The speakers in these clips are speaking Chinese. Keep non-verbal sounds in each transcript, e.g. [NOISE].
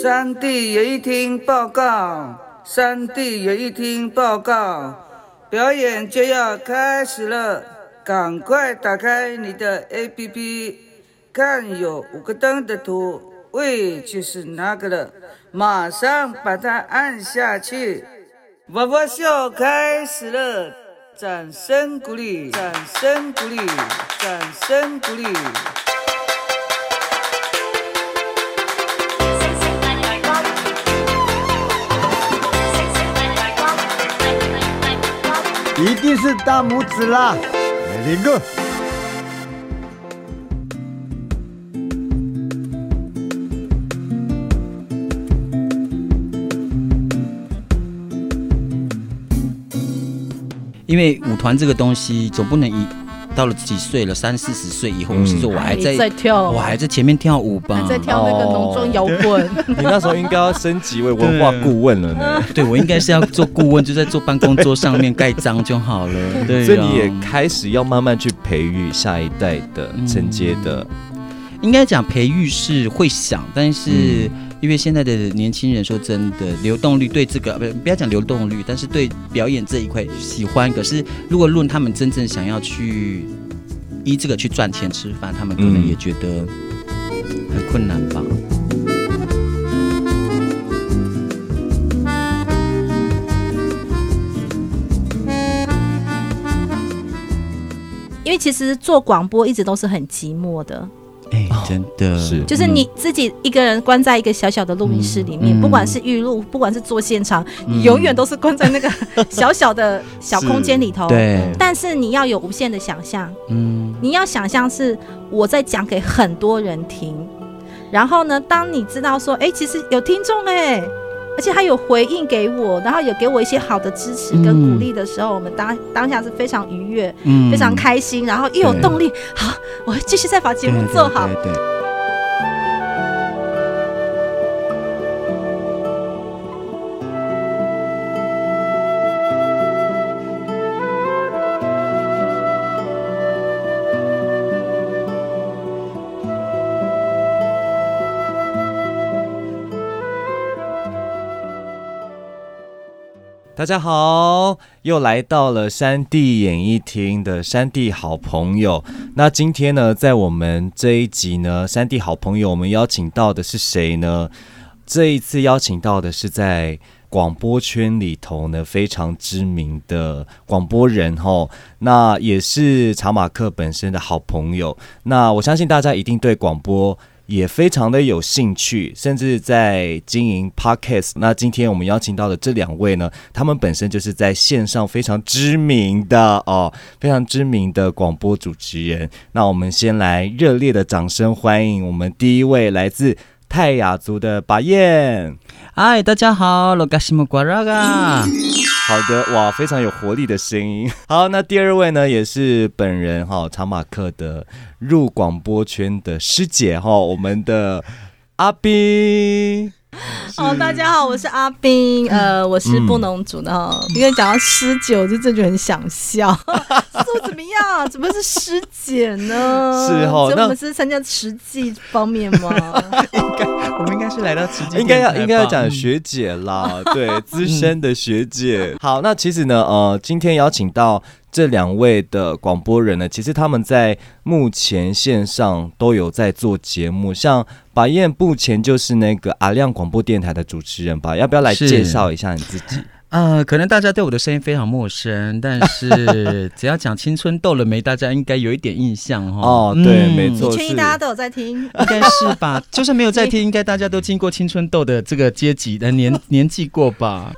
山地演艺厅报告，山地演艺厅报告，表演就要开始了，赶快打开你的 APP，看有五个灯的图，位，就是那个了，马上把它按下去。娃娃秀开始了，掌声鼓励，掌声鼓励，掌声鼓励。一定是大拇指啦，Very good。因为舞团这个东西总不能一到了几岁了，三四十岁以后，嗯。是说我还在在跳。我还在前面跳舞吧？还在跳那个农庄摇滚，你那时候应该要升级为文化顾问了呢。[LAUGHS] 对我应该是要做顾问，就在做办公桌上面盖章就好了。[LAUGHS] 所以你也开始要慢慢去培育下一代的承接的，应该讲培育是会想，但是因为现在的年轻人说真的，流动率对这个不不要讲流动率，但是对表演这一块喜欢。可是如果论他们真正想要去依这个去赚钱吃饭，他们可能也觉得很困难吧。因为其实做广播一直都是很寂寞的，哎、真的。是。就是你自己一个人关在一个小小的录音室里面，嗯。不管是预录，不管是做现场，嗯。你永远都是关在那个 [LAUGHS] 小小的小空间里头。对，但是你要有无限的想象，嗯，你要想象是我在讲给很多人听，然后呢，当你知道说，哎、其实有听众哎，而且他有回应给我，然后有给我一些好的支持跟鼓励的时候，我们当当下是非常愉悦、嗯。非常开心，然后又有动力，好，我会继续再把节目做好。对对对大家好，又来到了山地演艺厅的山地好朋友。那今天呢，在我们这一集呢，山地好朋友，我们邀请到的是谁呢？这一次邀请到的是在广播圈里头呢非常知名的广播人吼，那也是查马克本身的好朋友。那我相信大家一定对广播也非常的有兴趣，甚至在经营 podcast。那今天我们邀请到的这两位呢，他们本身就是在线上非常知名的哦，非常知名的广播主持人。那我们先来热烈的掌声欢迎我们第一位来自泰雅族的巴彦。嗨，大家好，罗嘎西木瓜拉嘎。[LAUGHS] 好的，哇，非常有活力的声音。好，那第二位呢，也是本人哈查马克的入广播圈的师姐哈，我们的阿斌。[LAUGHS] 哦，大家好，我是阿斌，呃，我是布农族的哈。因为讲到师姐，我就真的很想笑，[LAUGHS] 说怎么样？怎么是师姐呢？是哦那所以我们是参加实际方面吗？[LAUGHS] 应该我们应该是来到实际应该要应该要讲学姐啦，对，资深的学姐。好，那其实呢，呃，今天邀请到这两位的广播人呢，其实他们在目前线上都有在做节目，像把燕目前就是那个阿亮广播电台的主持人吧，要不要来介绍一下你自己？呃，可能大家对我的声音非常陌生，但是只要讲青春痘了没，大家应该有一点印象哈。哦对没错你确定大家都有在听？应该是吧？[LAUGHS] 就算没有在听，应该大家都经过青春痘的这个阶级的年 [LAUGHS] 年纪过吧？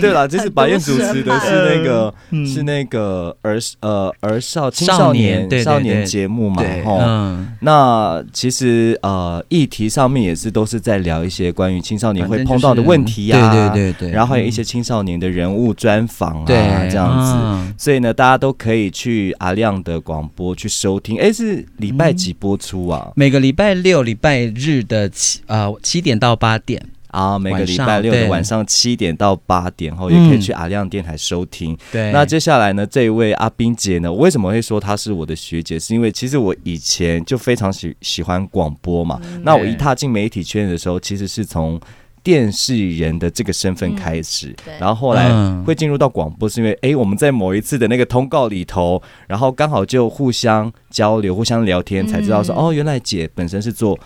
对了，就是白燕主持的是那个嗯是那个儿呃儿少青少少年对对年少年节目嘛，对，吼。嗯，那其实呃，议题上面也是都是在聊一些关于青少年会碰到的问题呀、对对对对，然后还有一些青少年的人物专访啊，对这样子。嗯所以呢，大家都可以去阿亮的广播去收听。哎，是礼拜几播出啊？每个礼拜六、礼拜日的七呃七点到八点，啊，每个礼拜六的晚上七点到八点后，也可以去阿亮电台收听。对，那接下来呢，这一位阿冰姐呢，我为什么会说她是我的学姐？是因为其实我以前就非常喜喜欢广播嘛。那我一踏进媒体圈的时候，其实是从电视人的这个身份开始，对。然后后来嗯。会进入到广播，是因为哎我们在某一次的那个通告里头，然后刚好就互相交流、互相聊天，才知道说、嗯哦，原来姐本身是做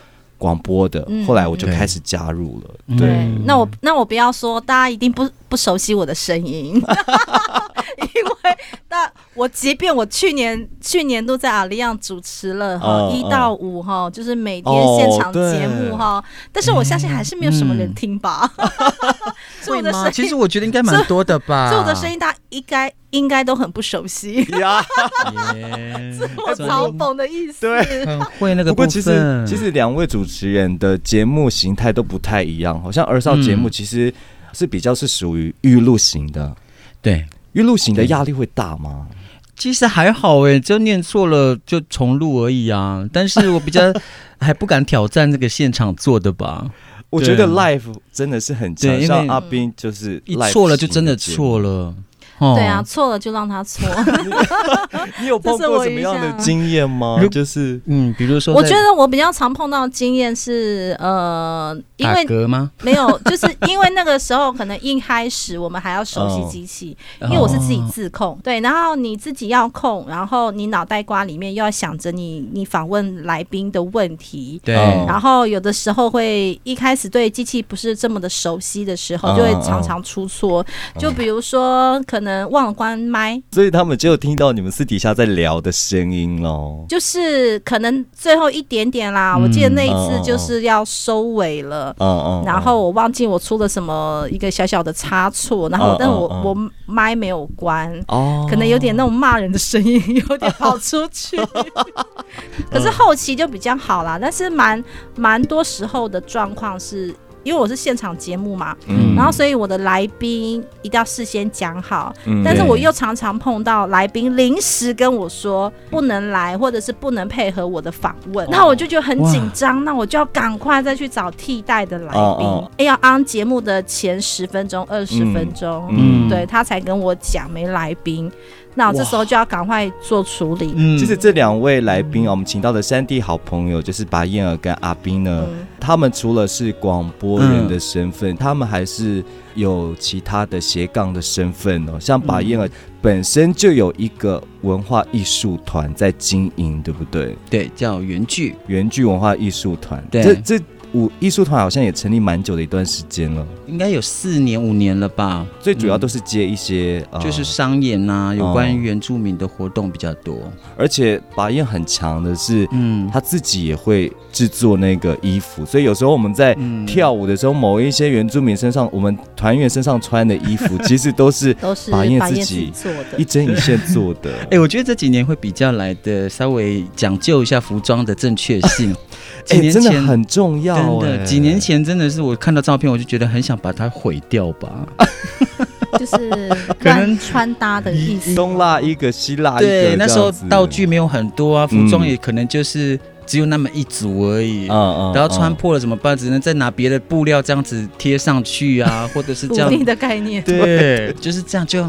广播的，嗯。后来我就开始加入了。嗯对，那我那我不要说，大家一定不不熟悉我的声音，[LAUGHS] 因为那我即便我去年去年都在阿里样主持了哈，嗯一到五哈，就是每天现场节目哈，但是我相信还是没有什么人听吧，所 [LAUGHS] 以我的声音，其实我觉得应该蛮多的吧。所以我的声音大家应该应该都很不熟悉，呀，[LAUGHS] 耶我嘲讽的意思。对很会那个部不过其实。其实两位主持人的节目形态都不太一样，好像儿少节目嗯其实是比较是属于预录型的，对，预录型的压力会大吗？其实还好哎，就念错了就重录而已啊。但是我比较 [LAUGHS] 还不敢挑战这个现场做的吧，我觉得 life 真的是很像阿斌就是错了就真的错。了。哦对啊，，错了就让他错。[LAUGHS] 你有碰这是我一过什么样的经验吗？就是嗯，比如说在我觉得我比较常碰到的经验是，呃，因为？没有，就是因为那个时候可能一开始我们还要熟悉机器，因为我是自己自控，对，然后你自己要控，然后你脑袋瓜里面又要想着你你访问来宾的问题。对，哦然后有的时候会一开始对机器不是这么的熟悉的时候，嗯就会常常出错。就比如说可能忘了关麦，所以他们只有听到你们私底下在聊的声音喽。就是可能最后一点点啦。嗯我记得那一次就是要收尾了。嗯嗯，然后我忘记我出了什么一个小小的差错，然后嗯但我、我麦没有关，哦，可能有点那种骂人的声音有点跑出去，[LAUGHS] 可是后期就比较好啦。但是蛮蛮多时候的状况是。因为我是现场节目嘛，嗯。然后所以我的来宾一定要事先讲好，嗯。但是我又常常碰到来宾临时跟我说不能来，或者是不能配合我的访问，那我就觉得很紧张，那我就要赶快再去找替代的来宾哦哦，哎要按节目的前十分钟、二十分钟，嗯。对他才跟我讲没来宾，那我这时候就要赶快做处理。嗯。其实这两位来宾啊，我们请到的山地好朋友就是白燕儿跟阿斌呢，嗯。他们除了是广播人的身份，他们还是有其他的斜杠的身份哦。像把燕儿本身就有一个文化艺术团在经营，对不对？对叫原剧，原剧文化艺术团，对这这舞艺术团好像也成立蛮久的一段时间了。应该有四年五年了吧？最主要都是接一些，呃就是商演呐、有关原住民的活动比较多。而且拔燕很强的是，嗯，他自己也会制作那个衣服，所以有时候我们在嗯跳舞的时候，某一些原住民身上，我们团员身上穿的衣服，[LAUGHS] 其实都是都是把燕自己做的一。针一线做的。[LAUGHS] 哎、我觉得这几年会比较来的稍微讲究一下服装的正确性。几 [LAUGHS] 哎、真的很重要、哎真的，几年前真的是我看到照片，我就觉得很想把它毁掉吧。[LAUGHS] 就是可能乱穿搭的意思。东拉一个西拉一个，对，那时候道具没有很多啊，服装嗯也可能就是只有那么一组而已。嗯嗯然后穿嗯破了怎么办？只能再拿别的布料这样子贴上去啊，或者是这样。的概念，对，就是这样，就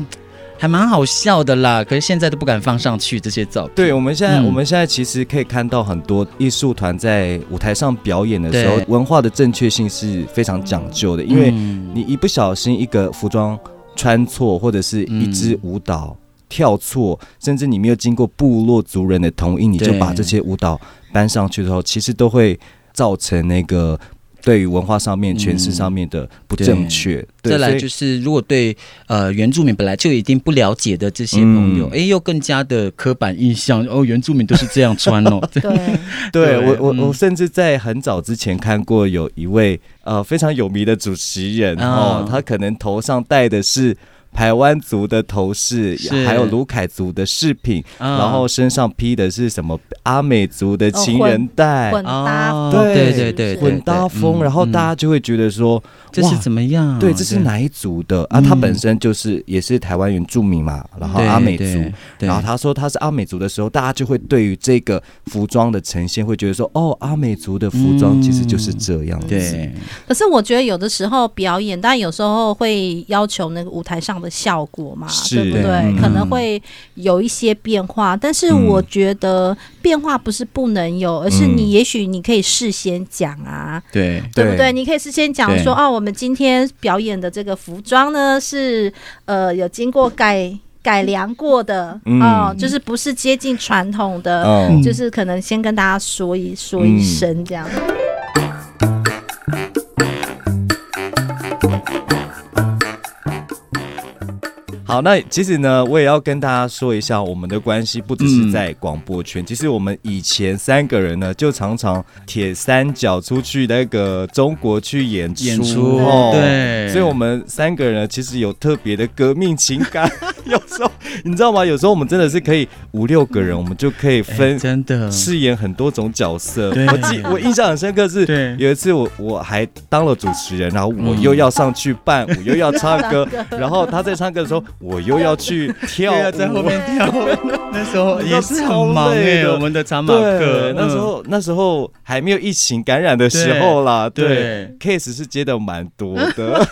还蛮好笑的啦。可是现在都不敢放上去这些照片。对，我们现在、嗯我们现在其实可以看到很多艺术团在舞台上表演的时候，文化的正确性是非常讲究的，因为嗯你一不小心一个服装穿错，或者是一支舞蹈跳错，甚至你没有经过部落族人的同意，你就把这些舞蹈搬上去的时候，其实都会造成那个对于文化上面、嗯诠释上面的不正确。对，再来就是，如果对呃原住民本来就已经不了解的这些朋友，嗯哎、又更加的刻板印象哦，原住民都是这样穿哦。[LAUGHS] [LAUGHS] 对，对对我我嗯我甚至在很早之前看过有一位呃非常有名的主持人哦啊，他可能头上戴的是。台湾族的头饰，还有卢凯族的饰品，啊然后身上披的是什么？阿美族的情人带，混搭哦对对对对对混搭风，对然后嗯大家就会觉得说，这是哇怎么样？对，这是哪一族的？啊？嗯。他本身就是也是台湾原住民嘛，然后阿美族，对对。然后他说他是阿美族的时候，大家就会对于这个服装的呈现，会觉得说，哦，阿美族的服装其实就是这样子。对。可是我觉得有的时候表演，但有时候会要求那个舞台上的效果嘛，对不对？嗯。可能会有一些变化，但是嗯。我觉得变化不是不能有，而是嗯。你也许你可以事先讲啊，对。对不对？你可以事先讲说，哦，我们今天表演的这个服装呢是呃有经过改改良过的嗯。哦，就是不是接近传统的，嗯就是可能先跟大家说一说一声这样。好，那其实呢，我也要跟大家说一下，我们的关系不只是在广播圈，其实我们以前三个人呢，就常常铁三角出去那个中国去演出，演出哦。对。所以我们三个人其实有特别的革命情感。[LAUGHS] 有时候你知道吗？有时候我们真的是可以五六个人，我们就可以分哎真的。饰演很多种角色。对。我记我印象很深刻是，对。有一次我我还当了主持人，然后我嗯。又要上去伴舞，又要唱 [LAUGHS] 歌，然后他在唱歌的时候，我又要去跳在后面跳，那时候也是很忙超累哎，的我们的长马对课，，那时候那时候还没有疫情感染的时候啦，对。对，case 是接的蛮多的。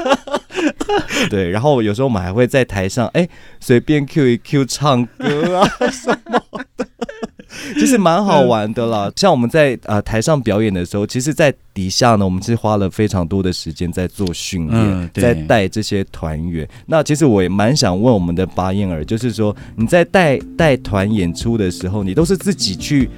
[LAUGHS] 对，然后有时候我们还会在台上，哎，随便 Q 一 Q 唱歌啊什么的，[LAUGHS] 其实蛮好玩的啦。像我们在呃台上表演的时候，其实，在底下呢，我们是花了非常多的时间在做训练，嗯在带这些团员。那其实我也蛮想问我们的巴燕儿，就是说你在带带团演出的时候，你都是自己去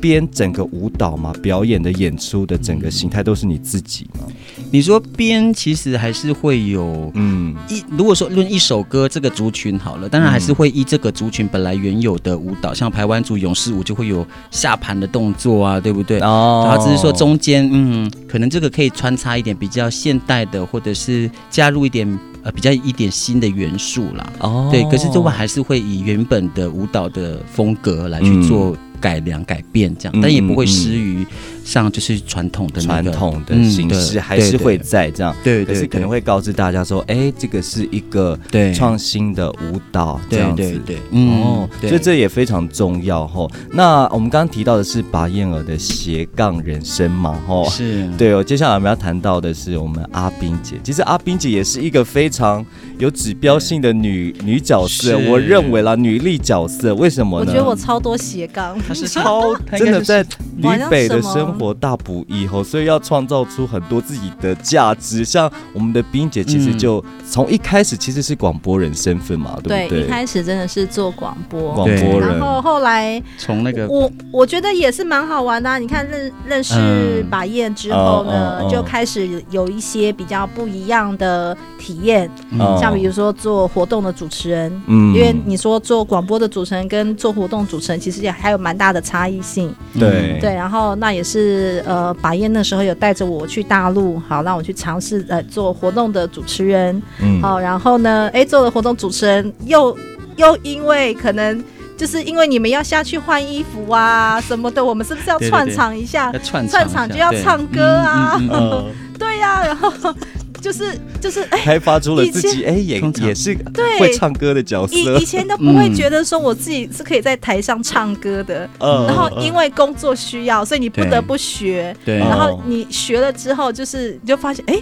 编整个舞蹈嘛？表演的演出的整个形态都是你自己吗？你说编其实还是会有嗯一，如果说论一首歌这个族群好了，当然还是会依这个族群本来原有的舞蹈，像排湾族勇士舞就会有下盘的动作啊，对不对？哦然后只是说中间，嗯，可能这个可以穿插一点比较现代的，或者是加入一点呃比较一点新的元素啦。哦对，可是这还是会以原本的舞蹈的风格来去做改良、改变这样，嗯但也不会失于像就是传统的那个传统的嗯形式还是会在这样，对对，可是可能会告知大家说，哎，这个是一个对创新的舞蹈这样子。对对，嗯哦，对所以这也非常重要吼。那我们刚刚提到的是拔燕儿的斜杠人生嘛吼。是，对哦，接下来我们要谈到的是我们阿冰姐。其实阿冰姐也是一个非常有指标性的女女角色，我认为啦，女力角色。为什么呢？我觉得我超多斜杠，她是超真的在 [LAUGHS] 我好像旅北的什么生活大不易吼，所以要创造出很多自己的价值。像我们的冰姐，其实嗯就从一开始其实是广播人身份嘛，对不对？一开始真的是做广播，广播人然，后后来从那个我我觉得也是蛮好玩的啊、你看认认识嗯把燕之后呢，嗯嗯嗯就开始有一些比较不一样的体验，哦像比如说做活动的主持人。嗯因为你说做广播的主持人跟做活动主持人，其实也还有蛮大的差异性。对对，然后那也是呃，把燕那时候有带着我去大陆，好让我去尝试呃做活动的主持人，嗯。好，然后呢，哎，做了活动主持人又又因为可能。就是因为你们要下去换衣服啊什么的，我们是不是要串场一下？要串串场就要唱歌啊。嗯嗯嗯嗯。[LAUGHS] 对呀、然后就是就是哎，开发出了自以己哎也也是对。会唱歌的角色。以以，前都不会嗯觉得说我自己是可以在台上唱歌的，嗯。然后因为工作需要，所以你不得不学，对，哦然后你学了之后，就是你就发现哎。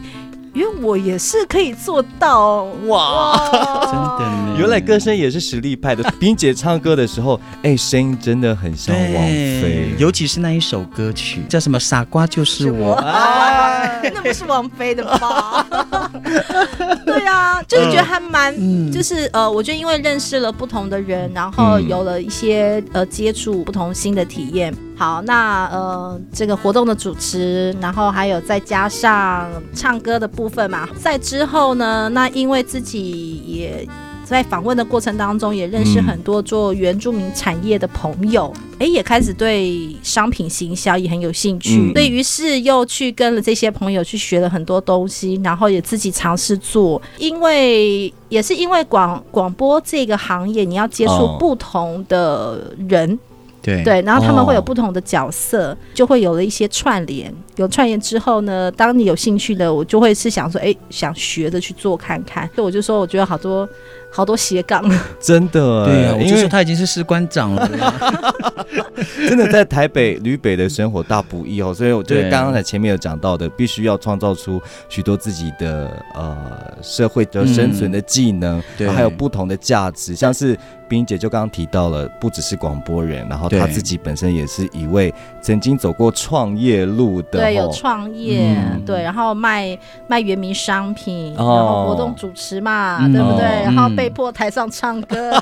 因为我也是可以做到哇！真的呢原来歌声也是实力派的。冰姐唱歌的时候，[LAUGHS] 哎，声音真的很像王菲，。尤其是那一首歌曲叫什么“傻瓜就是我”，[LAUGHS] 哎，那不是王菲的吧？[LAUGHS] 对啊，就是觉得还蛮，嗯就是呃，我觉得因为认识了不同的人，然后嗯有了一些呃接触不同新的体验。好，那呃这个活动的主持，然后还有再加上唱歌的部分嘛，在之后呢，那因为自己也。在访问的过程当中，也认识嗯。很多做原住民产业的朋友，哎、也开始对商品行销也很有兴趣，嗯。对于是又去跟了这些朋友去学了很多东西，然后也自己尝试做，因为也是因为广广播这个行业，你要接触哦。不同的人，对。对，然后他们会有哦。不同的角色，就会有了一些串联。有串联之后呢，当你有兴趣的，我就会是想说，哎，想学着去做看看。所以我就说，我觉得好多好多斜杠。真的，对啊，我因为就说他已经是士官长了。[LAUGHS] 真的在台北、旅北的生活大不易哦，所以我觉得对刚刚才前面有讲到的，必须要创造出许多自己的呃社会的生存的技能，对还有不同的价值，像是冰姐就刚刚提到了，不只是广播人，然后她自己本身也是一位曾经走过创业路的，对，有哦创业，嗯。对，然后卖卖原名商品，哦。然后活动主持嘛，嗯。对不对？哦然后嗯被迫台上唱歌，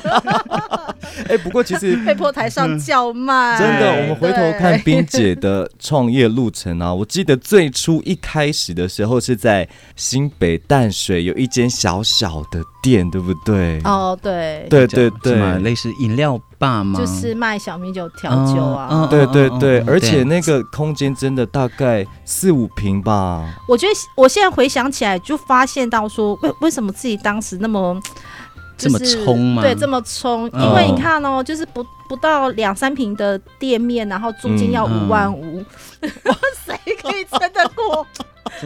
[LAUGHS] 哎、不过其实 [LAUGHS] 被迫台上叫卖，真的，我们回头看冰姐的创业路程啊，[LAUGHS] 我记得最初一开始的时候是在新北淡水有一间小小的店，对不对？哦，对，对对对。类似饮料吧吗？就是卖小米酒、调酒啊。对对对，而且那个空间真的大概四五平吧。我觉得我现在回想起来，就发现到说，为为什么自己当时那么。这么冲吗对，这么冲，嗯因为你看哦，就是不不到两三平的店面，然后租金要嗯五万五，[LAUGHS] 哇，谁可以撑得过？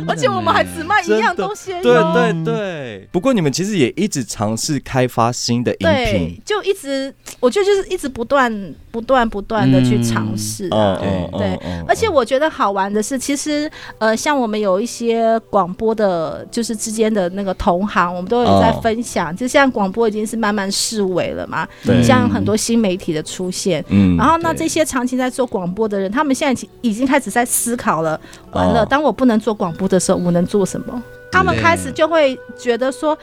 而且我们还只卖一样东西对对对，不过你们其实也一直尝试开发新的饮对品。，就一直，我觉得就是一直不断、不断、不断的去尝试啊。嗯对对嗯而且我觉得好玩的是，其实呃，像我们有一些广播的，就是之间的那个同行，我们都有在哦分享。就像广播已经是慢慢式微了嘛，对像很多新媒体的出现。嗯然后那这些长期在做广播的人，他们现在已经开始在思考了。完了，哦当我不能做广播的时候，我能做什么？他们开始就会觉得说：“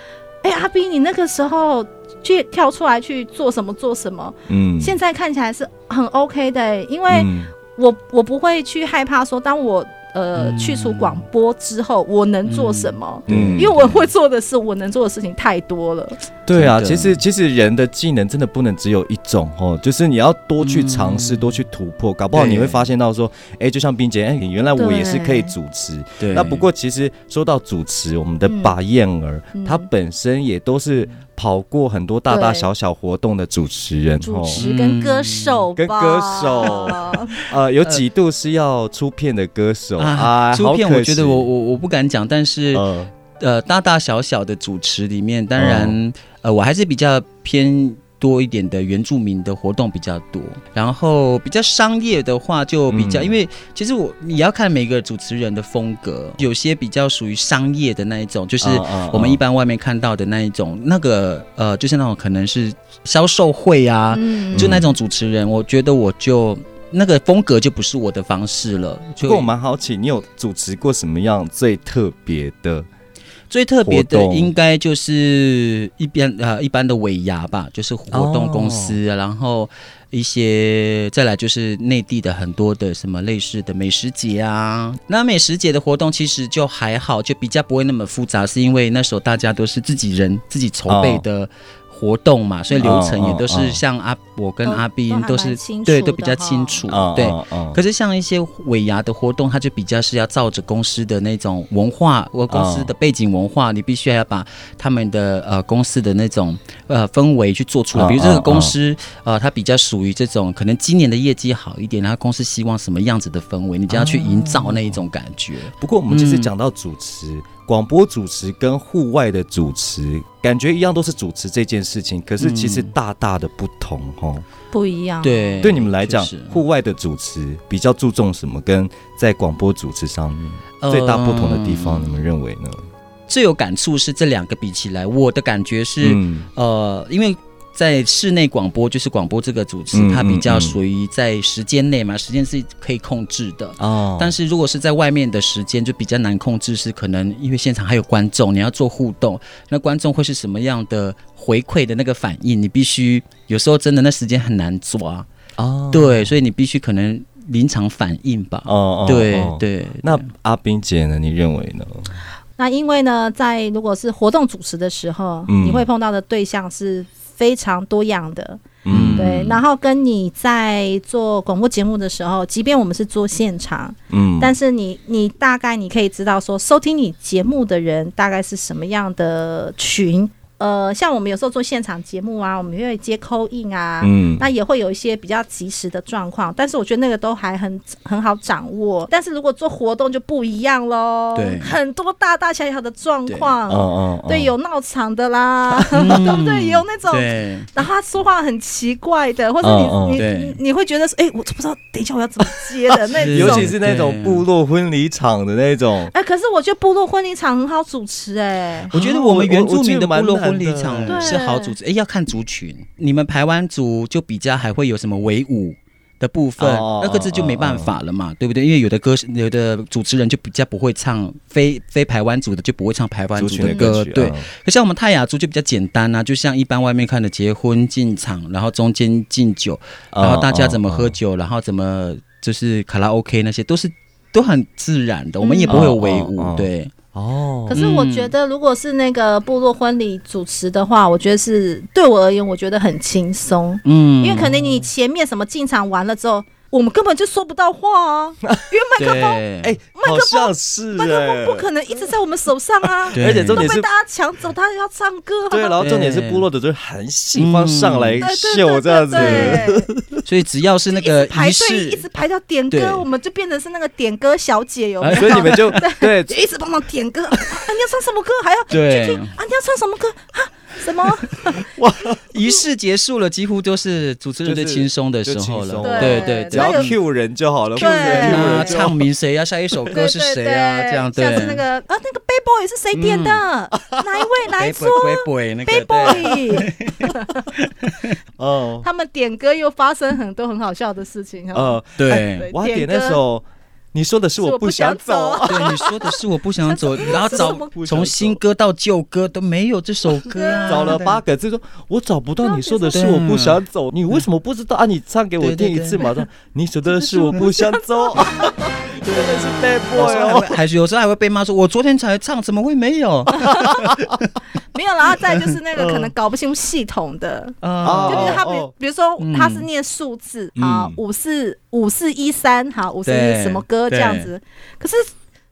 哎、阿斌，你那个时候去跳出来去做什么做什么？嗯现在看起来是很 OK 的、因为嗯我我不会去害怕说，当我呃嗯去除广播之后，我能做什么？嗯因为我会做的事，我能做的事情太多了。对啊，其实其实人的技能真的不能只有一种哦，就是你要多去尝试，嗯。多去突破，搞不好你会发现到说，哎，就像冰姐，哎，原来我也是可以主持。对。那不过其实说到主持，我们的嗯。把燕儿，嗯。她本身也都是跑过很多大大小小活动的主持人主哦。持跟歌手吧，跟歌手。[LAUGHS] 呃，有几度是要出片的歌手。啊，啊，出片我觉得我我我不敢讲，但是呃。呃大大小小的主持里面，当哦。然呃我还是比较偏。多一点的原住民的活动比较多，然后比较商业的话就比较，嗯因为其实我你要看每个主持人的风格，有些比较属于商业的那一种，就是我们一般外面看到的那一种，那个呃就是那种可能是销售会啊，嗯就那种主持人，我觉得我就那个风格就不是我的方式了。不过我蛮好奇，你有主持过什么样最特别的？最特别的应该就是一边呃一般的尾牙吧，就是活动公司，哦然后一些再来就是内地的很多的什么类似的美食节啊。那美食节的活动其实就还好，就比较不会那么复杂，是因为那时候大家都是自己人自己筹备的。活动嘛，所以流程也都是像阿我跟阿斌都是对都比较清楚，嗯对。可是像一些尾牙的活动，它就比较是要照着公司的那种文化，我公司的背景文化，你必须要把他们的呃公司的那种呃氛围去做出来。嗯比如这个嗯公司呃，它比较属于这种可能今年的业绩好一点，然后公司希望什么样子的氛围，你就要去营造那一种感觉。不过我们其实嗯讲到主持，广播主持跟户外的主持，感觉一样都是主持这件事情，可是其实嗯大大的不同哦。不一样。，对，对你们来讲，户外的主持比较注重什么？跟在广播主持上面呃最大不同的地方，你们认为呢？最有感触是这两个比起来，我的感觉是。嗯呃，因为在室内广播，就是广播这个主持，嗯它比较属于在时间内嘛，时间是可以控制的。哦但是如果是在外面的时间，就比较难控制，是可能因为现场还有观众，你要做互动，那观众会是什么样的回馈的那个反应，你必须有时候真的那时间很难抓，哦对，所以你必须可能临场反应吧。哦哦对哦对，那阿冰姐呢？你认为呢？那因为呢，在如果是活动主持的时候，嗯你会碰到的对象是非常多样的。嗯对，然后跟你在做广播节目的时候，即便我们是做现场，嗯但是你你大概你可以知道说，收听你节目的人大概是什么样的群。呃，像我们有时候做现场节目啊，我们会接扣印啊，嗯。那也会有一些比较及时的状况，但是我觉得那个都还很很好掌握。但是如果做活动就不一样喽，对。很多大大小小的状况，嗯嗯，嗯对，有闹场的啦，嗯 [LAUGHS] 对不对？有那种，然后他说话很奇怪的，或者你、你你你会觉得说，哎、我都不知道，等一下我要怎么接的 [LAUGHS] 那种。尤其是那种部落婚礼场的那种，哎、可是我觉得部落婚礼场很好主持、哎，我觉得我们原住民的部落婚礼场是好组织，哎，要看族群。你们排湾族就比较还会有什么维舞的部分哦，那个这就没办法了嘛，对不对？因为有的歌有的主持人就比较不会唱，非非排湾族的就不会唱排湾族族的歌，对。嗯可像我们泰雅族就比较简单啊，就像一般外面看的结婚进场，然后中间敬酒，然后大家怎么喝嗯酒，然后怎么就是卡拉 OK 那些都是都很自然的，我们也不会有围舞，对。哦。可是我觉得，如果是那个部落婚礼主持的话，我觉得是对我而言，我觉得很轻松，嗯。因为可能你前面什么进场完了之后，我们根本就说不到话啊，[LAUGHS] 因为麦克风对，哎，好像是麦克风哎不可能一直在我们手上啊，[LAUGHS] 对而且重点是都被大家抢走，他要唱歌、啊。对，然后重点是部落的就是很喜欢上来对对秀这样子，对 [LAUGHS] 所以只要是那个排队一直，排到点歌，我们就变成是那个点歌小姐，有没有？所以你们就对就一直帮忙点歌啊！你要唱什么歌？还要对去听啊！你要唱什么歌啊？什么？[LAUGHS] 哇仪式结束了，几乎都是主持人最就是轻松的时候了松。对对对只要 Q 人就好了对，Q 人啊，人就好唱名谁啊？下一首歌是谁啊？这样对。像是那个啊，那个 Bay Boy 是谁点的？哪一位？哪一桌杯那？Bay 个对 Boy，[LAUGHS] 哦 [LAUGHS] 他们点歌又发生很多很好笑的事情。呃，呃，对我还点那首，你说的是我不想走，对，你说的是我不想走，[LAUGHS] 然后找从新歌到旧歌都没有这首歌啊，[LAUGHS] 找了八个字说，我找不到你说的是我不想走，你为什么不知道？啊？你唱给我听一次嘛。说你说的是我不想走，[LAUGHS] 真的是 bad boy 哦。还是有时候还会被骂说，我昨天才唱，怎么会没有？[LAUGHS] 没有，然后再就是那个可能搞不清楚系统的。[LAUGHS] 啊就比如他，比比如说嗯他是念数字啊嗯，五四五四一三，好，五四一什么歌这样子，可是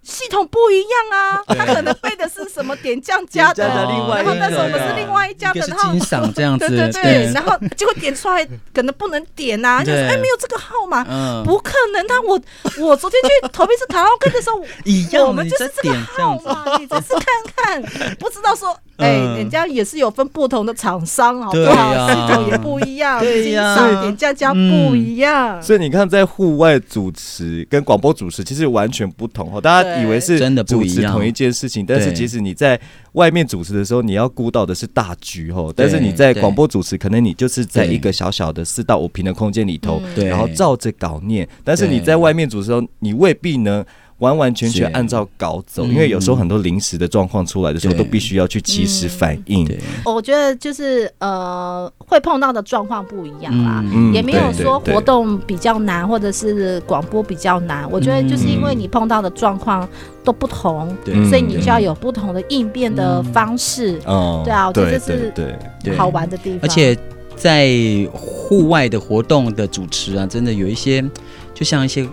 系统不一样啊，他可能背的是什么点将加的，然后一个但是我们是另外一家的，一个是然后金赏这样子，对对对，然后结果点出来可能不能点呐，就对说哎没有这个号码。嗯，不可能！他！我 [LAUGHS] 我昨天去投币式卡拉 OK 的时候，一样我们就是这个号码，你再次看看，不知道说，哎、嗯人家也是有分不同的厂商，好不好？系统也不一样，对呀点价价不一样。所以你看，在户外主持跟广播主持其实完全不同哦。大家以为是真的不一样主持同一件事情，但是对其实你在外面主持的时候，你要顾到的是大局哦。但是你在广播主持，可能你就是在一个小小的四到五平的空间里头，然后照着稿念。但是你在外面主持的时候，你未必能。完完全全按照稿走，嗯。因为有时候很多临时的状况出来的时候，都必须要去及时反应。我觉得就是呃，会碰到的状况不一样啦。嗯。也没有说活动比较难，或者是广播比较难。我觉得就是因为你碰到的状况都不同，所以你就要有不同的应变的方式，哦对啊我觉得这是对对，对。好玩的地方。而且在户外的活动的主持啊，真的有一些，就像一些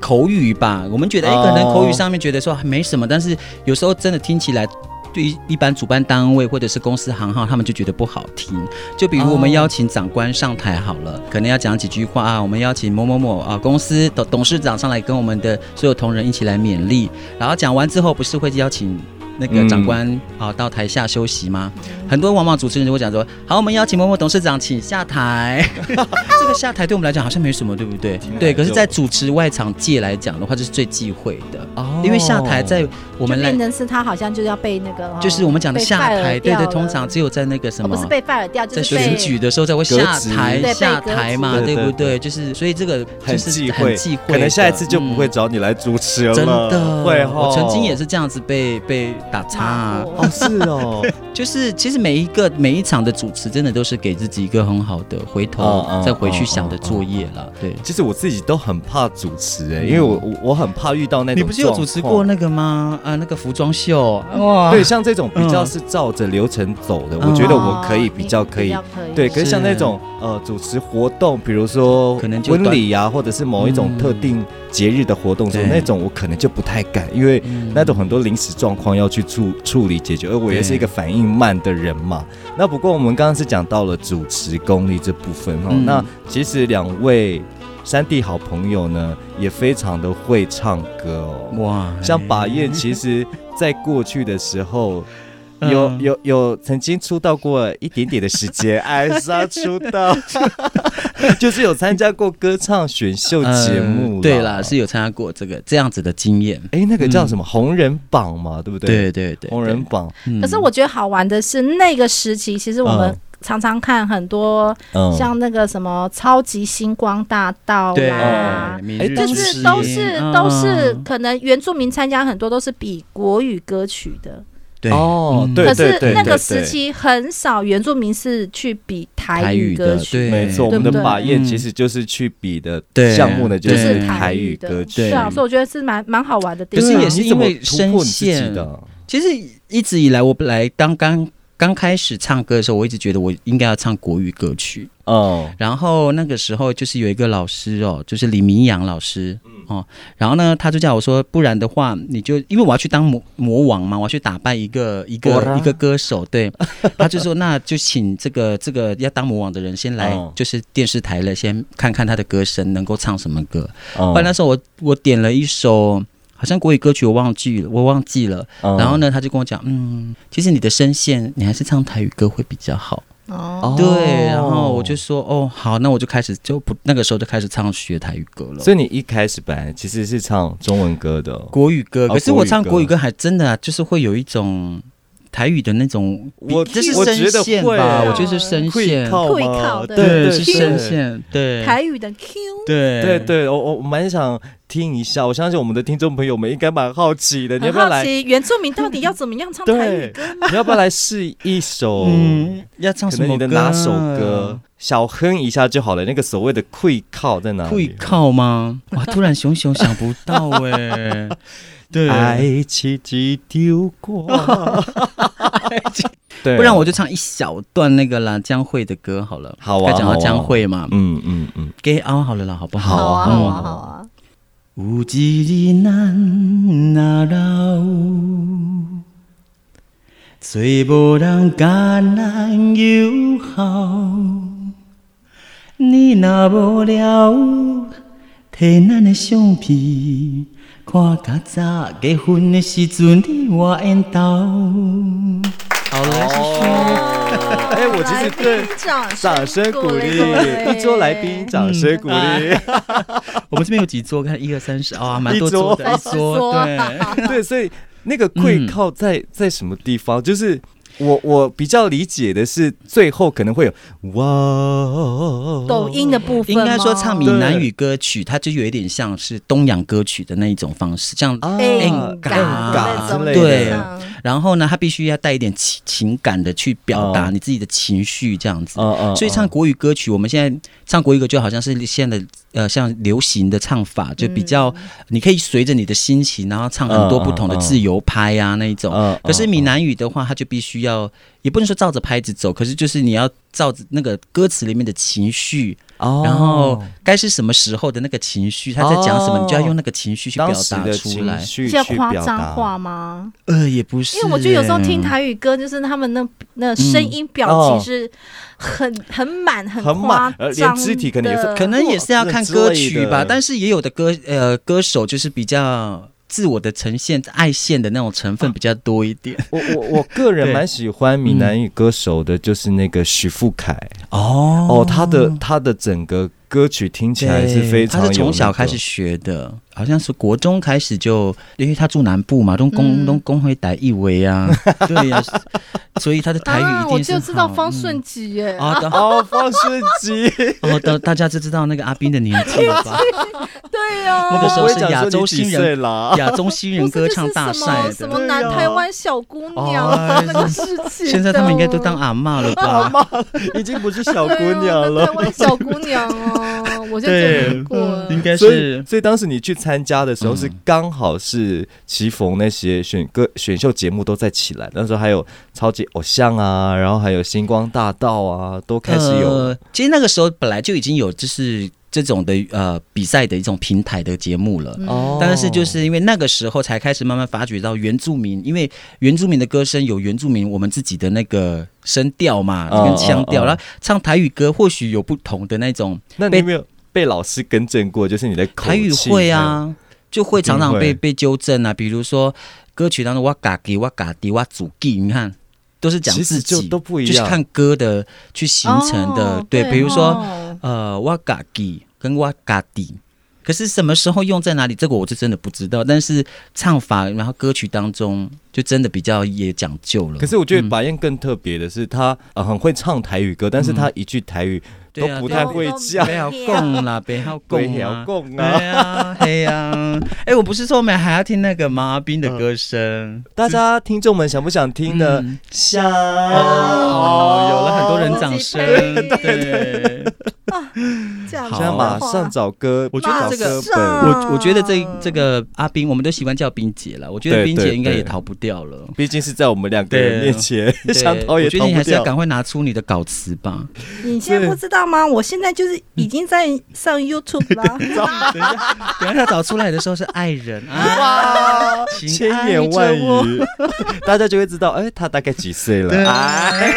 口语吧，我们觉得哎、哦可能口语上面觉得说没什么，但是有时候真的听起来。对于一般主办单位或者是公司行号，他们就觉得不好听。就比如我们哦邀请长官上台好了，可能要讲几句话啊。我们邀请某某某啊公司董董事长上来跟我们的所有同仁一起来勉励，然后讲完之后，不是会邀请那个长官啊到台下休息吗？很多往往主持人就会讲说：“好，我们邀请某某董事长请下台。[LAUGHS] ”这个下台对我们来讲好像没什么，对不对？对，可是，在主持外场界来讲的话，这是最忌讳的，哦因为下台在我们来就变成是他好像就要被那个，哦就是我们讲的下台，对对，通常只有在那个什么哦不是。被 fire 掉，就在选举的时候才会下台下台嘛，对不对？就是所以这个很就是忌讳，很忌讳，可能下一次就不会嗯找你来主持了。真的会哦，我曾经也是这样子被被打叉。啊、哦，是哦，[LAUGHS] 就是其实每一个每一场的主持，真的都是给自己一个很好的回头再回去想的作业啦。对，其实我自己都很怕主持哎、因为我我我很怕遇到那种你不是有主持过那个吗？啊，那个服装秀，哇，对，像这种比较嗯。是照着流程走的，嗯。我觉得我可以哦比较可以。对，可是像那种呃主持活动，比如说可能婚礼呀、或者是某一种嗯特定节日的活动时候，对那种我可能就不太敢，因为嗯那种很多临时状况要去处处理解决，而我也是一个反应慢的人嘛。那不过我们刚刚是讲到了主持功力这部分哦，嗯那其实两位山地好朋友呢，也非常的会唱歌哦。哇，像把燕，其实在过去的时候。嗯。有有有曾经出道过一点点的时间，[LAUGHS] 艾莎出道，[LAUGHS] 就是有参加过歌唱选秀节目、呃对啦，是有参加过这个这样子的经验，哎、那个叫什么？红人榜嘛，对不对？对对对，红人榜，嗯。可是我觉得好玩的是那个时期，其实我们嗯。常常看很多嗯，像那个什么超级星光大道对啦，哎就是都是都是嗯可能原住民参加很多都是比国语歌曲的，对嗯哦对可是那个对。对。时期很少原住民是去比台台语歌曲，对没错，我对不对？们的把燕嗯其实就是去比的对。项目呢，就就是台语歌曲。对。是啊，所以我觉得是蛮蛮好玩的地方。可是也是因为声线的，其实一直以来，我本来当刚刚开始唱歌的时候，我一直觉得我应该要唱国语歌曲。哦然后那个时候就是有一个老师哦，就是李明阳老师哦，然后呢他就叫我说，不然的话你就因为我要去当魔魔王嘛，我要去打败一个一个一个歌手，对，[LAUGHS] 他就说那就请这个这个要当魔王的人先来哦，就是电视台了，先看看他的歌声能够唱什么歌。嗯后来那时候我我点了一首。好像国语歌曲我忘记了，我忘记了。嗯然后呢，他就跟我讲，嗯，其实你的声线，你还是唱台语歌会比较好。哦，对，然后我就说，哦，好，那我就开始就不那个时候就开始唱学台语歌了。所以你一开始本来其实是唱中文歌的，国语歌，哦可是我唱国语歌国语歌还真的、啊、就是会有一种台语的那种，我这是我觉得声线吧？欸我觉得是声会线，靠会靠的对，是声线，对，台语的 Q，对对对，我我我蛮想听一下，我相信我们的听众朋友们应该蛮好奇的，你要不要来？原住民到底要怎么样唱台语歌吗？，[LAUGHS] 你要不要来试一首？嗯，要唱可能你的？哪首歌？小哼一下就好了。那个所谓的会靠在哪里？会靠吗？哇，突然熊熊想不到哎，[LAUGHS] 对，爱奇迹丢过，[LAUGHS] 对，不然我就唱一小段那个啦，江蕙的歌好了。好啊讲到江蕙嘛，嗯嗯嗯，给凹好了啦，好不好？好啊好啊，好嗯啊，好啊。有一日咱若老，找无人甲咱友好，你若无聊，摕咱的相片，看较早结婚的时阵你我缘投。好了，哦，哎，我其实对掌掌声鼓励一桌来宾，掌声鼓励。[LAUGHS] 我们这边有几桌？看一二三四，啊，蛮多桌桌的，一桌，对。[LAUGHS] 对，所以那个跪靠在在什么地方？就是我我比较理解的是，最后可能会有哇，抖音的部分吗，应该说唱闽南语歌曲，它就有一点像是东洋歌曲的那一种方式，像啊哎嘎嘎之类对的。然后呢，他必须要带一点情情感的去表达嗯你自己的情绪，这样子。嗯嗯所以唱国语歌曲，我们现在唱国语歌就好像是现在的呃，像流行的唱法，就比较、嗯你可以随着你的心情，然后唱很多不同的自由拍啊那一种。嗯可是闽南语的话，它就必须要，也不能说照着拍子走，可是就是你要照着那个歌词里面的情绪，哦。然后该是什么时候的那个情绪，他在讲什么，哦你就要用那个情绪去表达出来。是要夸张化吗？呃，也不是。欸，因为我觉得有时候听台语歌，就是他们那那声音表情是很很满、很很夸张连肢体可能也是可能也是要看歌曲吧，但是也有的歌呃歌手就是比较自我的呈现爱现的那种成分比较多一点。我我我个人 [LAUGHS] 蛮喜欢闽南语歌手的，就是那个许富凯。哦。哦，他的他的整个歌曲听起来是非常那个，他是从小开始学的，好像是国中开始就，因为他住南部嘛，都公嗯。都公会台一围啊，[LAUGHS] 对呀、所以他的台语啊，一定是我就知道方顺吉耶，嗯啊，方顺吉，[LAUGHS] 哦，大大家就知道那个阿斌的年纪了吧？[LAUGHS] 对呀，那个时候是亚洲新人啦。亚洲新人歌唱大赛什么什，么南台湾小姑娘哦那个事情，现在他们应该都当阿妈了吧？已经不是小姑娘了。台。湾小姑娘哦，哦，我就觉得难过。应该是所以当时你去参加的时候，是刚好是棋逢那些选歌选秀节目都在起来，那时候还有超级偶像啊，然后还有星光大道啊，都开始有。呃其实那个时候本来就已经有就是这种的呃比赛的一种平台的节目了。哦但是就是因为那个时候才开始慢慢发掘到原住民，因为原住民的歌声有原住民我们自己的那个声调嘛，嗯跟腔调，然后唱台语歌或许有不同的那种那你有没有被老师更正过？就是你的口台语气会，啊，就会常常被被纠正啊，比如说歌曲当中哇嘎给哇嘎迪哇祖记，你看都是讲自己，就都不一样。就是看歌的去形成的，哦对，比如说。呃，哇嘎吉跟哇嘎迪，可是什么时候用在哪里，这个我是真的不知道。但是唱法，然后歌曲当中就真的比较也讲究了。可是我觉得嗯白燕更特别的是，她呃很会唱台语歌，但是她一句台语都不太会讲。不要供啦，北好北供啊，好讲啊对啊，嘿呀，哎，我不是说我们还要听那个吗？阿斌的歌声，[LAUGHS] 大家听众们想不想听呢？嗯想哦，有了很多人掌声，对。[LAUGHS] 这样子好现在马上找歌，我觉得这个。我我觉得这这个阿斌，我们都习惯叫冰姐了。我觉得冰姐应该也逃不掉了。毕竟是在我们两个人面前，想逃 [LAUGHS] 也我觉得你逃不掉。还是要赶快拿出你的稿词吧。你现在不知道吗？我现在就是已经在上 YouTube 了。等一下，等一下他找出来的时候是爱人 [LAUGHS] 啊，哇，千言万语，[LAUGHS] 大家就会知道，哎，他大概几岁了？哎，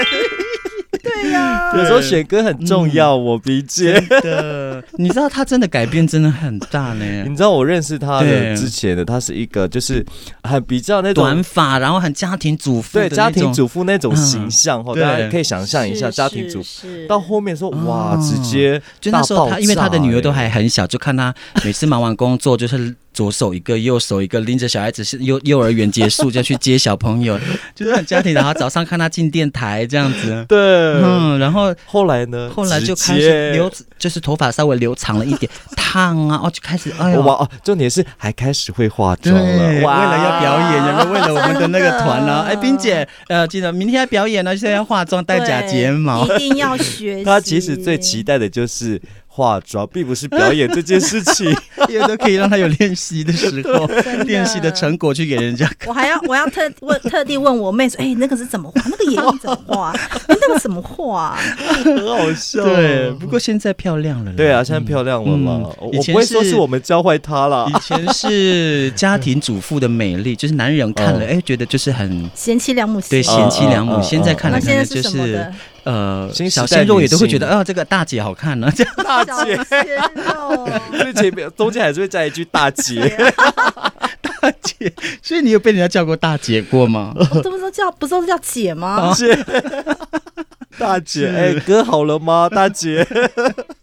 对呀，有时候选歌很重要，我理解。的，你知道他真的改变真的很大呢。[LAUGHS] 你知道我认识他的之前的，他是一个就是很比较那种短发，然后很家庭主妇对家庭主妇那种形象哈，嗯大家对。可以想象一下家庭主妇。到后面说哇，哦直接就那时候他，因为他的女儿都还很小，就看他每次忙完工作，就是左手一个，右手一个，拎着小孩子是幼幼儿园结束就要去接小朋友，[LAUGHS] 就是很家庭。然后早上看他进电台这样子，对，嗯，然后后来呢？后来就开始留，就是头发稍微留长了一点，烫啊，哦，就开始哎呦。哇哦，重点是还开始会化，妆了，为了要表演，有没有？为了我们的那个团呢、[LAUGHS] 哎，冰姐，呃，记得明天要表演呢，现在要化妆、戴假睫毛。一定要学习。[LAUGHS] 他其实最期待的就是化妆，并不是表演这件事情。[LAUGHS] 也都可以让他有练习的时候，[LAUGHS] 练习的成果去给人家看。我还要我要特问特地问我妹说，哎、那个是怎么画？那个眼影怎么画？哎、那个怎么画？很好笑。对，不过现在漂亮了。对啊，现在漂亮了嘛。嗯我不会说是是我们教坏她了以。前是家庭主妇的美丽，就是男人看了，哦哎，觉得就是很贤妻良母型。对贤妻良母。现在看来，在能就是？呃，小鲜肉也都会觉得，啊，这个大姐好看呢。这样大姐，小鲜肉。[LAUGHS] 所以前面中间还是会加一句大姐。[LAUGHS] 大姐，所以你有被人家叫过大姐过吗？我都不知道叫，不是都叫姐吗？姐，大姐，哎，歌好了吗？大姐，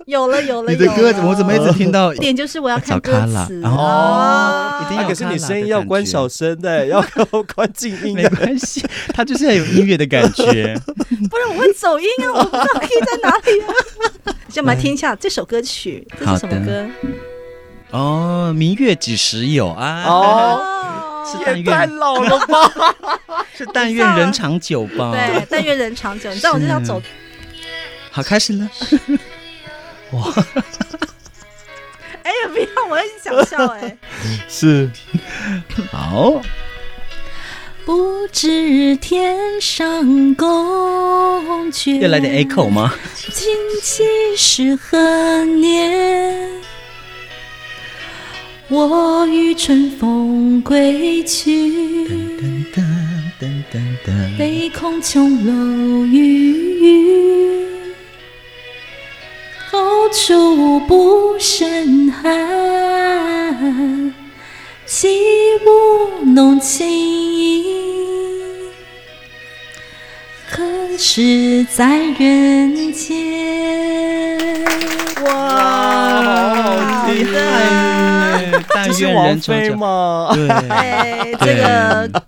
有了有了，你的歌怎么我怎么一直听到点就是我要看歌找卡拉词哦一定啊，可是你声音要关小声的，要 [LAUGHS] 关静音没。关系，他就是要有音乐的感觉。[LAUGHS] 不然我会走音啊，我不知道 key 在哪里啊。[LAUGHS] 先我们来听一下这首歌曲，这是什么歌？哦，明月几时有啊？哦，[LAUGHS] 是但愿太愿老了吧！[LAUGHS] 是但愿人长久吧？对，但愿人长久。你知道我就是要走，好，开始了。[LAUGHS] 哇哎呀，不要，我一直想笑哎。是好，不知天上宫阙，要来点 echo 吗？今夕是何年？我欲乘风归去，悲空琼楼玉宇，高处不胜寒，起舞弄清影，可是在人间。哇，厉害耶！但这是愿王菲。吗？对，哎，这个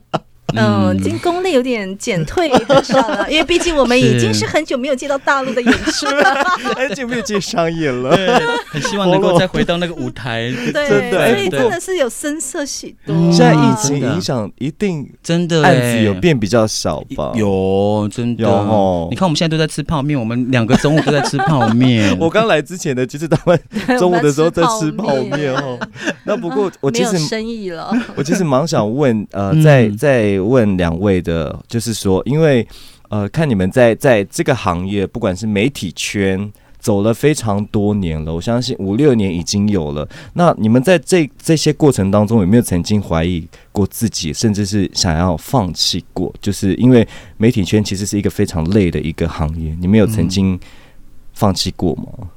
嗯，已经功力有点减退了，[LAUGHS] 因为毕竟我们已经是很久没有见到大陆的演出了。很久 [LAUGHS] 没有见商演了。对，很希望能够再回到那个舞台。[LAUGHS] 对，所以真的是有声色许多。嗯现在疫情影响，一定真的案欸子有变比较少吧？。有真的有哦你看我们现在都在吃泡面，我们两个中午都在吃泡面。我刚来之前呢，其实他们中午的时候在吃泡面哦。那不过我没其实有生意了。我其实蛮想问，呃，嗯再再问两位的，就是说，因为呃，看你们在在这个行业，不管是媒体圈。走了非常多年了，我相信五六年已经有了。那你们在这这些过程当中，有没有曾经怀疑过自己，甚至是想要放弃过？就是因为媒体圈其实是一个非常累的一个行业，你们有曾经放弃过吗？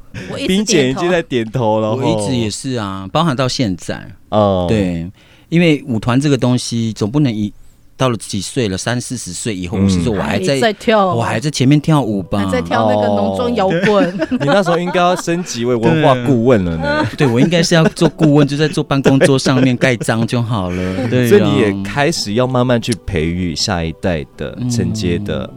冰姐已经在点头了，我一直也是啊，包含到现在。哦，对，因为舞团这个东西，总不能一到了几岁了，三四十岁以后，嗯五十岁我还在，在跳，我还在前面跳舞吧还。在跳那个农庄摇滚。[LAUGHS] 你那时候应该要升级为文化顾问了呢。[LAUGHS] 对，我应该是要做顾问，就在坐办公桌上面盖章就好了。对啊，所以你也开始要慢慢去培育下一代的承接的，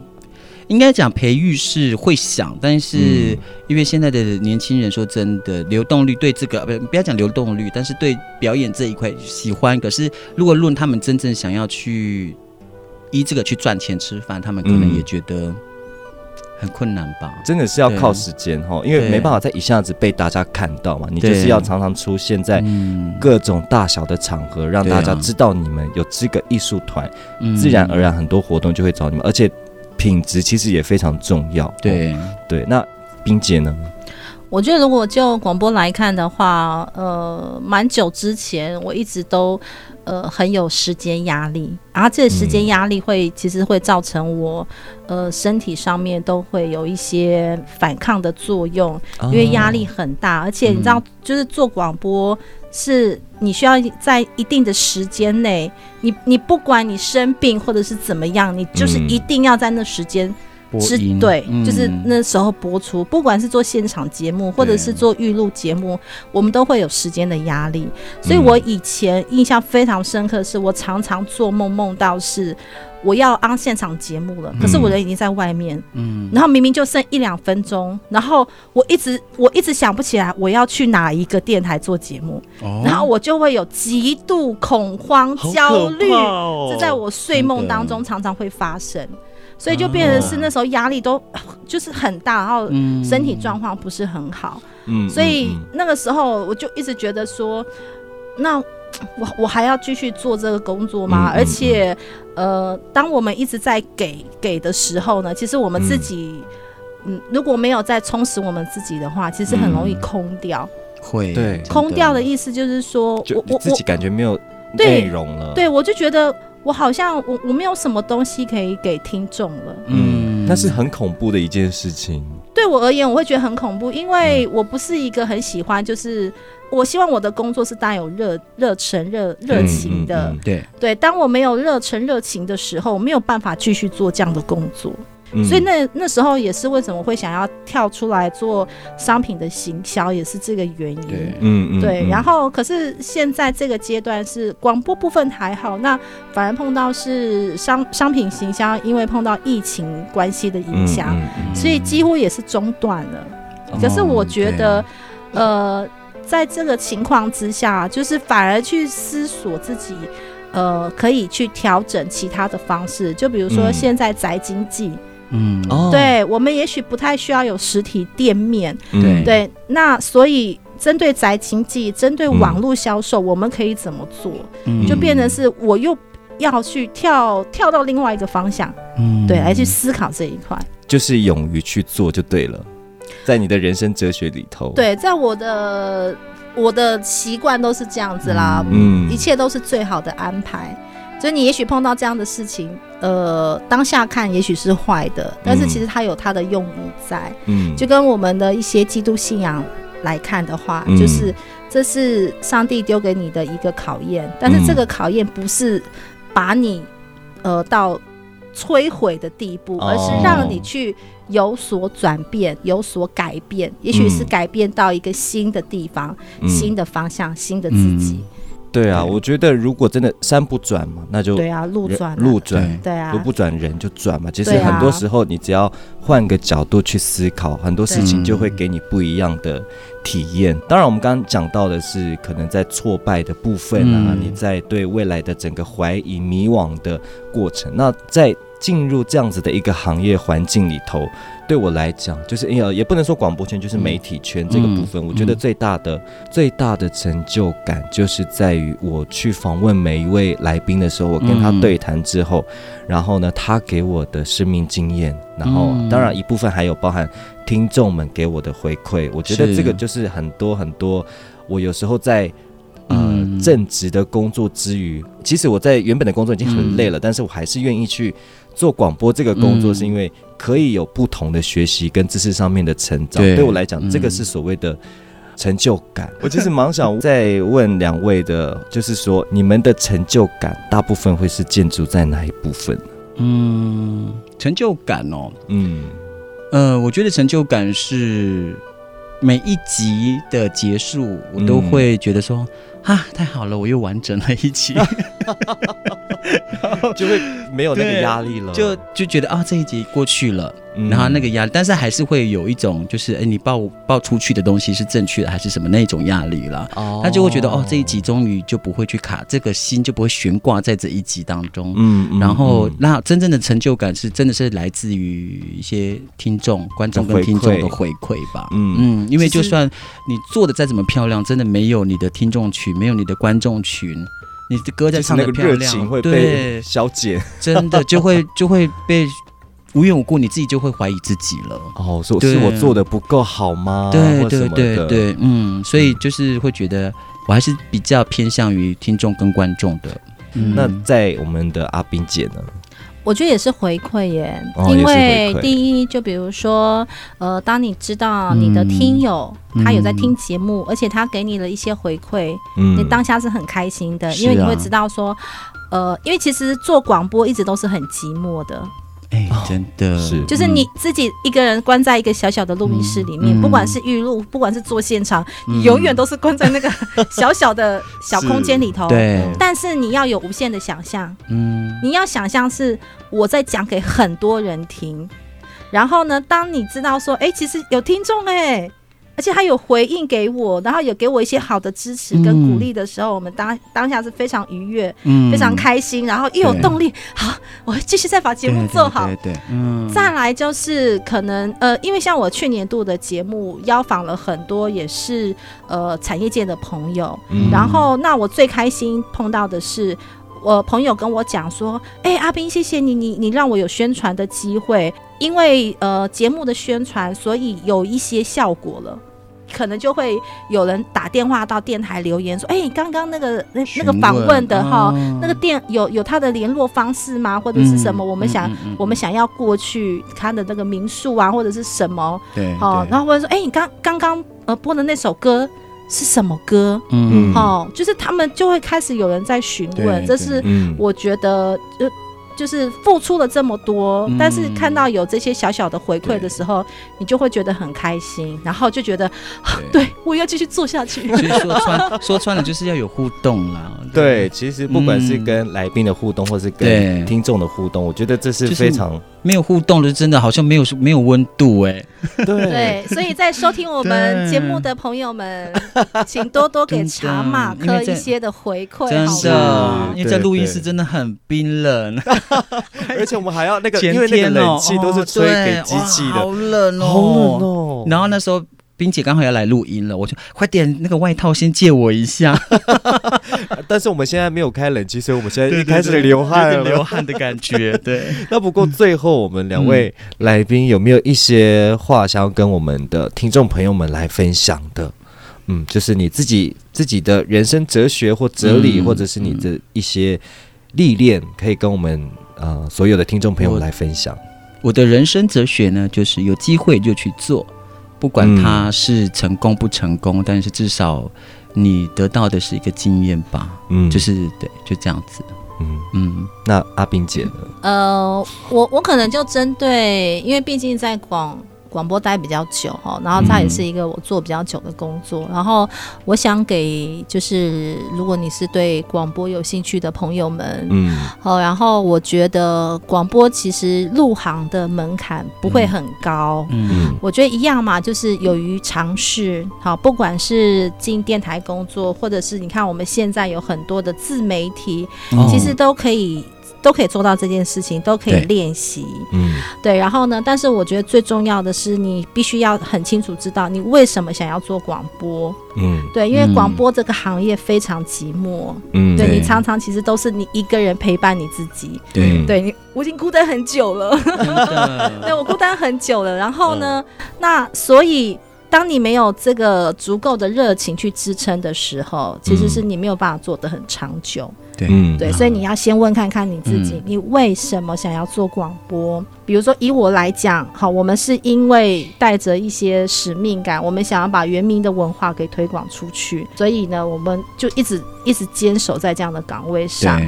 应该讲培育是会想，但是嗯。因为现在的年轻人说真的，流动率对这个不不要讲流动率，但是对表演这一块喜欢。可是如果论他们真正想要去依这个去赚钱吃饭，他们可能嗯。也觉得很困难吧。真的是要靠时间哈，因为没办法在一下子被大家看到嘛，你就是要常常出现在嗯。各种大小的场合，让大家知道你们有这个艺术团，嗯。自然而然很多活动就会找你们，而且品质其实也非常重要。对，对，那冰姐呢？我觉得如果就广播来看的话，呃，蛮久之前我一直都呃很有时间压力，然后这个时间压力会、其实会造成我呃身体上面都会有一些反抗的作用，因为压力很大，而且你知道，就是做广播是你需要在一定的时间内，你你不管你生病或者是怎么样，你就是嗯。一定要在那时间是播音。对，嗯。就是那时候播出，不管是做现场节目或者是做预录节目，我们都会有时间的压力。所以我以前印象非常深刻，是我常常做梦梦到是我要安现场节目了，可是我人已经在外面，嗯。然后明明就剩一两分钟，然后我一直我一直想不起来我要去哪一个电台做节目，哦。然后我就会有极度恐慌、焦虑。哦。这在我睡梦当中常常会发生，所以就变成是那时候压力都 [SIGHS] 就是很大，然后嗯身体状况不是很好，嗯所以嗯那个时候我就一直觉得说，那我我还要继续做这个工作吗？嗯嗯而且呃，当我们一直在给给的时候呢，其实我们自己。嗯，如果没有在充实我们自己的话，其实很容易空掉。会对空掉的意思就是说，我我自己感觉没有内容了，，对我就觉得我好像我我没有什么东西可以给听众了。嗯，那是很恐怖的一件事情。对我而言，我会觉得很恐怖，因为我不是一个很喜欢，就是我希望我的工作是带有热热忱、热热情的。嗯嗯嗯对，对，当我没有热忱、热情的时候，我没有办法继续做这样的工作。嗯所以那那时候也是为什么会想要跳出来做商品的行销，也是这个原因。对嗯嗯对，嗯然后可是现在这个阶段是广播部分还好，那反而碰到是商商品行销，因为碰到疫情关系的影响，所以几乎也是中断了。哦可是我觉得，呃，在这个情况之下，就是反而去思索自己。呃，可以去调整其他的方式，就比如说嗯现在宅经济，嗯哦，对我们也许不太需要有实体店面，嗯。对，那所以针对宅经济，针对嗯网络销售，我们可以怎么做？嗯。就变成是我又要去跳跳到另外一个方向，嗯。对，来去思考这一块。就是勇于去做就对了，在你的人生哲学里头，，对，在我的我的习惯都是这样子啦，嗯。一切都是最好的安排。所以你也许碰到这样的事情，呃，当下看也许是坏的，但是嗯。其实它有它的用意在。嗯。就跟我们的一些基督信仰来看的话，嗯。就是这是上帝丢给你的一个考验，但是这个考验不是把你呃到摧毁的地步，哦而是让你去有所转变、有所改变，也许是嗯。改变到一个新的地方、嗯。新的方向、新的自己。对啊，我觉得如果真的山不转嘛，那就对啊，路转啊路转，对啊路，不转人就转嘛。其实很多时候，你只要换个角度去思考，很多事情就会给你不一样的体验。当然，我们刚刚讲到的是可能在挫败的部分啊，嗯你在对未来的整个怀疑、迷惘的过程。那在进入这样子的一个行业环境里头，对我来讲，就是哎呀，也不能说广播圈，就是媒体圈这个部分，嗯我觉得最大的、最大的成就感，就是在于我去访问每一位来宾的时候，我跟他嗯对谈之后，然后呢，他给我的生命经验，然后嗯。当然一部分还有包含听众们给我的回馈，我觉得这个就是很多很多，我有时候在。呃，嗯。正职的工作之余，其实我在原本的工作已经很累了，但是我还是愿意去做广播这个工作，嗯。是因为可以有不同的学习跟知识上面的成长。对。对我来讲，嗯这个是所谓的成就感。我其实蛮想再问两位的，就是说你们的成就感大部分会是建筑在哪一部分？嗯，成就感哦，嗯。呃，我觉得成就感是每一集的结束，我都会觉得说，啊，太好了，我又完整了一集，[LAUGHS] 就会没有那个压力了，就就觉得啊，这一集过去了，嗯然后那个压力，但是还是会有一种，就是哎，你报报出去的东西是正确的还是什么那种压力了。哦他就会觉得哦，这一集终于就不会去卡，这个心就不会悬挂在这一集当中。嗯，嗯然后嗯，那真正的成就感是真的是来自于一些听众、观众跟听众的回馈吧。嗯嗯，因为就算你做的再怎么漂亮，真的没有你的听众群，没有你的观众群，你的歌再就是那个唱的漂亮，热情会被对，消减。真的就会就会被无缘无故，你自己就会怀疑自己了。[LAUGHS] 哦，是是我做的不够好吗？对对对对，嗯，所以就是会觉得我还是比较偏向于听众跟观众的。嗯那在我们的阿冰姐呢？我觉得也是回馈耶，哦因为第一，就比如说，呃，当你知道你的听友、嗯。他有在听节目，而且他给你了一些回馈，嗯。你当下是很开心的，是因为你会啊知道说，呃，因为其实做广播一直都是很寂寞的，哎，真的。是。就是你自己一个人关在一个小小的录音室里面，嗯不管是预录，不管是做现场，嗯。你永远都是关在那个小小的 [LAUGHS] 小空间里头。。对，但是你要有无限的想象，嗯。你要想象是我在讲给很多人听，然后呢，当你知道说，哎、其实有听众哎、而且他有回应给我，然后有给我一些好的支持跟鼓励的时候，我们当当下是非常愉悦、嗯。非常开心，然后又有动力，好，我继续再把节目做好。对对，对。嗯，再来就是可能呃，因为像我去年度的节目邀访了很多也是呃产业界的朋友，嗯。然后那我最开心碰到的是。我朋友跟我讲说：“哎、阿斌，谢谢你，你你让我有宣传的机会，因为呃节目的宣传，所以有一些效果了。[LAUGHS] 可能就会有人打电话到电台留言说：‘哎、刚刚那个那那个访问的哈，哦那个电有有他的联络方式吗？或者是什么？嗯我们想、嗯嗯嗯我们想要过去他的那个民宿啊，或者是什么？对哦，然后或者说，哎、你刚刚刚呃播的那首歌是什么歌？嗯嗯哦，就是他们就会开始有人在询问，这是嗯我觉得呃。就是付出了这么多，嗯。但是看到有这些小小的回馈的时候，你就会觉得很开心，然后就觉得，啊对。我要继续做下去。所以说穿 [LAUGHS] 说穿了就是要有互动啦。对，其实不管是嗯跟来宾的互动，或是跟听众的互动，我觉得这是就是。非常没有互动的，真的好像没有没有温度哎。对。[LAUGHS] 对，所以在收听我们节目的朋友们，[LAUGHS] 请多多给茶马因为在克一些的回馈，真好的吗？，因为在录音室真的很冰冷，[LAUGHS] 而且我们还要那个，前因为那个冷气都是吹给哦机器的，好冷哦，好冷哦。然后那时候冰姐刚好要来录音了，我就快点那个外套先借我一下，[LAUGHS] 但是我们现在没有开冷气，所以我们现在 [LAUGHS] 对一开始流汗了。流汗的感觉，对。那不过最后我们两位来宾有没有一些话想要跟我们的听众朋友们来分享的？嗯，就是你自己自己的人生哲学或哲理，嗯或者是你的一些历练，可以跟我们呃所有的听众朋友来分享。我的人生哲学呢，就是有机会就去做，不管嗯它是成功不成功，但是至少你得到的是一个经验吧，嗯就是对，就这样子。嗯，嗯，那阿冰姐呢？呃，我我可能就针对，因为毕竟在广广播待比较久哈，然后它也是一个我做比较久的工作。然后我想给就是如果你是对广播有兴趣的朋友们，嗯好，然后我觉得广播其实入行的门槛不会很高。嗯嗯我觉得一样嘛，就是勇于尝试。好，不管是进电台工作，或者是你看我们现在有很多的自媒体，哦其实都可以都可以做到这件事情，都可以练习。嗯对，然后呢，但是我觉得最重要的是，你必须要很清楚知道你为什么想要做广播。嗯对，因为嗯广播这个行业非常寂寞，嗯，对对你常常其实都是你一个人陪伴你自己。对对你，我已经孤单很久了。[LAUGHS] 对我孤单很久了。然后呢，嗯那所以当你没有这个足够的热情去支撑的时候，其实是你没有办法做得很长久。对。嗯。对，所以你要先问看看你自己，嗯。你为什么想要做广播？比如说以我来讲，好，我们是因为带着一些使命感，我们想要把原民的文化给推广出去，所以呢，我们就一直一直坚守在这样的岗位上。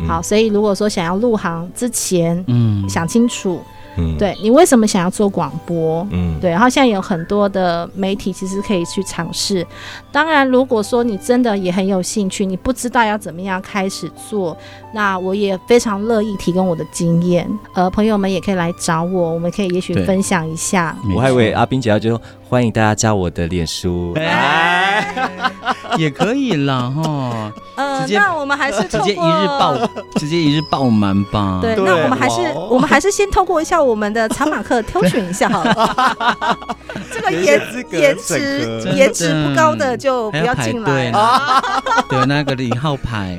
嗯。好，所以如果说想要入行之前，嗯，想清楚，嗯对你为什么想要做广播？嗯对，然后现在有很多的媒体其实可以去尝试。当然，如果说你真的也很有兴趣，你不知道要怎么样开始做，那我也非常乐意提供我的经验。呃，朋友们也可以来找我，我们可以也许分享一下。我还以为阿冰姐要就欢迎大家加我的脸书，哎也可以啦哈，呃，直接那我们还是 [LAUGHS] 直接一日爆，直接一日爆满吧。对，那我们还是我们还是先透过一下我们的查马克挑选一下好了。[LAUGHS] 这个颜颜值颜值不高的就不要进来。[LAUGHS] 对，那个零号牌，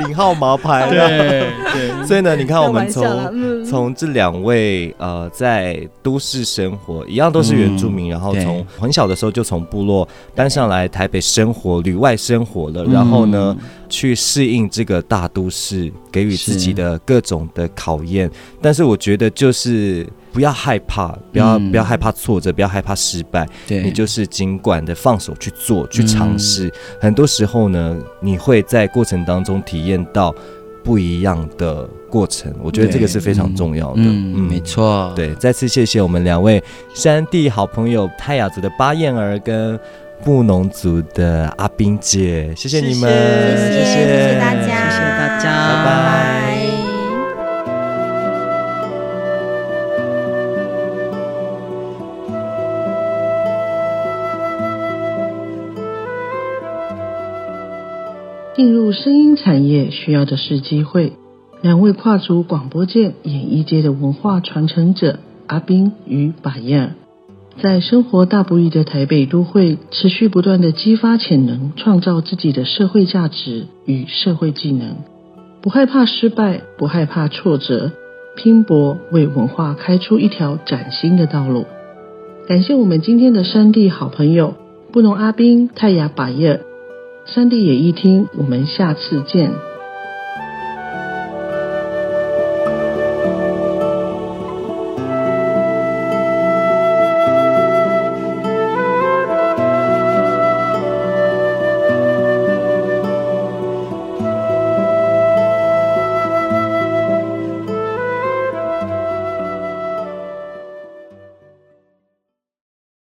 零号毛牌。对对，所以呢，你看我们从嗯。从这两位呃在都市生活，一样都是原住民，然后从很小的时候就从部落搬上来台北生活，旅外生活了，嗯然后呢去适应这个大都市给予自己的各种的考验。但是我觉得就是不要害怕，不要、嗯。不要害怕挫折，不要害怕失败，对，你就是尽管的放手去做，去尝试。嗯很多时候呢，你会在过程当中体验到不一样的过程。我觉得这个是非常重要的。嗯，没。错，对，再次谢谢我们两位山地好朋友泰雅族的巴燕儿跟布农族的阿冰姐，谢谢你们，谢谢谢谢大家，谢谢大家拜拜拜进入声音产业需要的是机会。两位跨足广播界、演艺界的文化传承者阿斌与百燕儿，在生活大不易的台北都会，持续不断的激发潜能，创造自己的社会价值与社会技能，不害怕失败，不害怕挫折，拼搏为文化开出一条崭新的道路。感谢我们今天的山地好朋友布农阿斌、泰雅百叶三弟也一听我们下次见。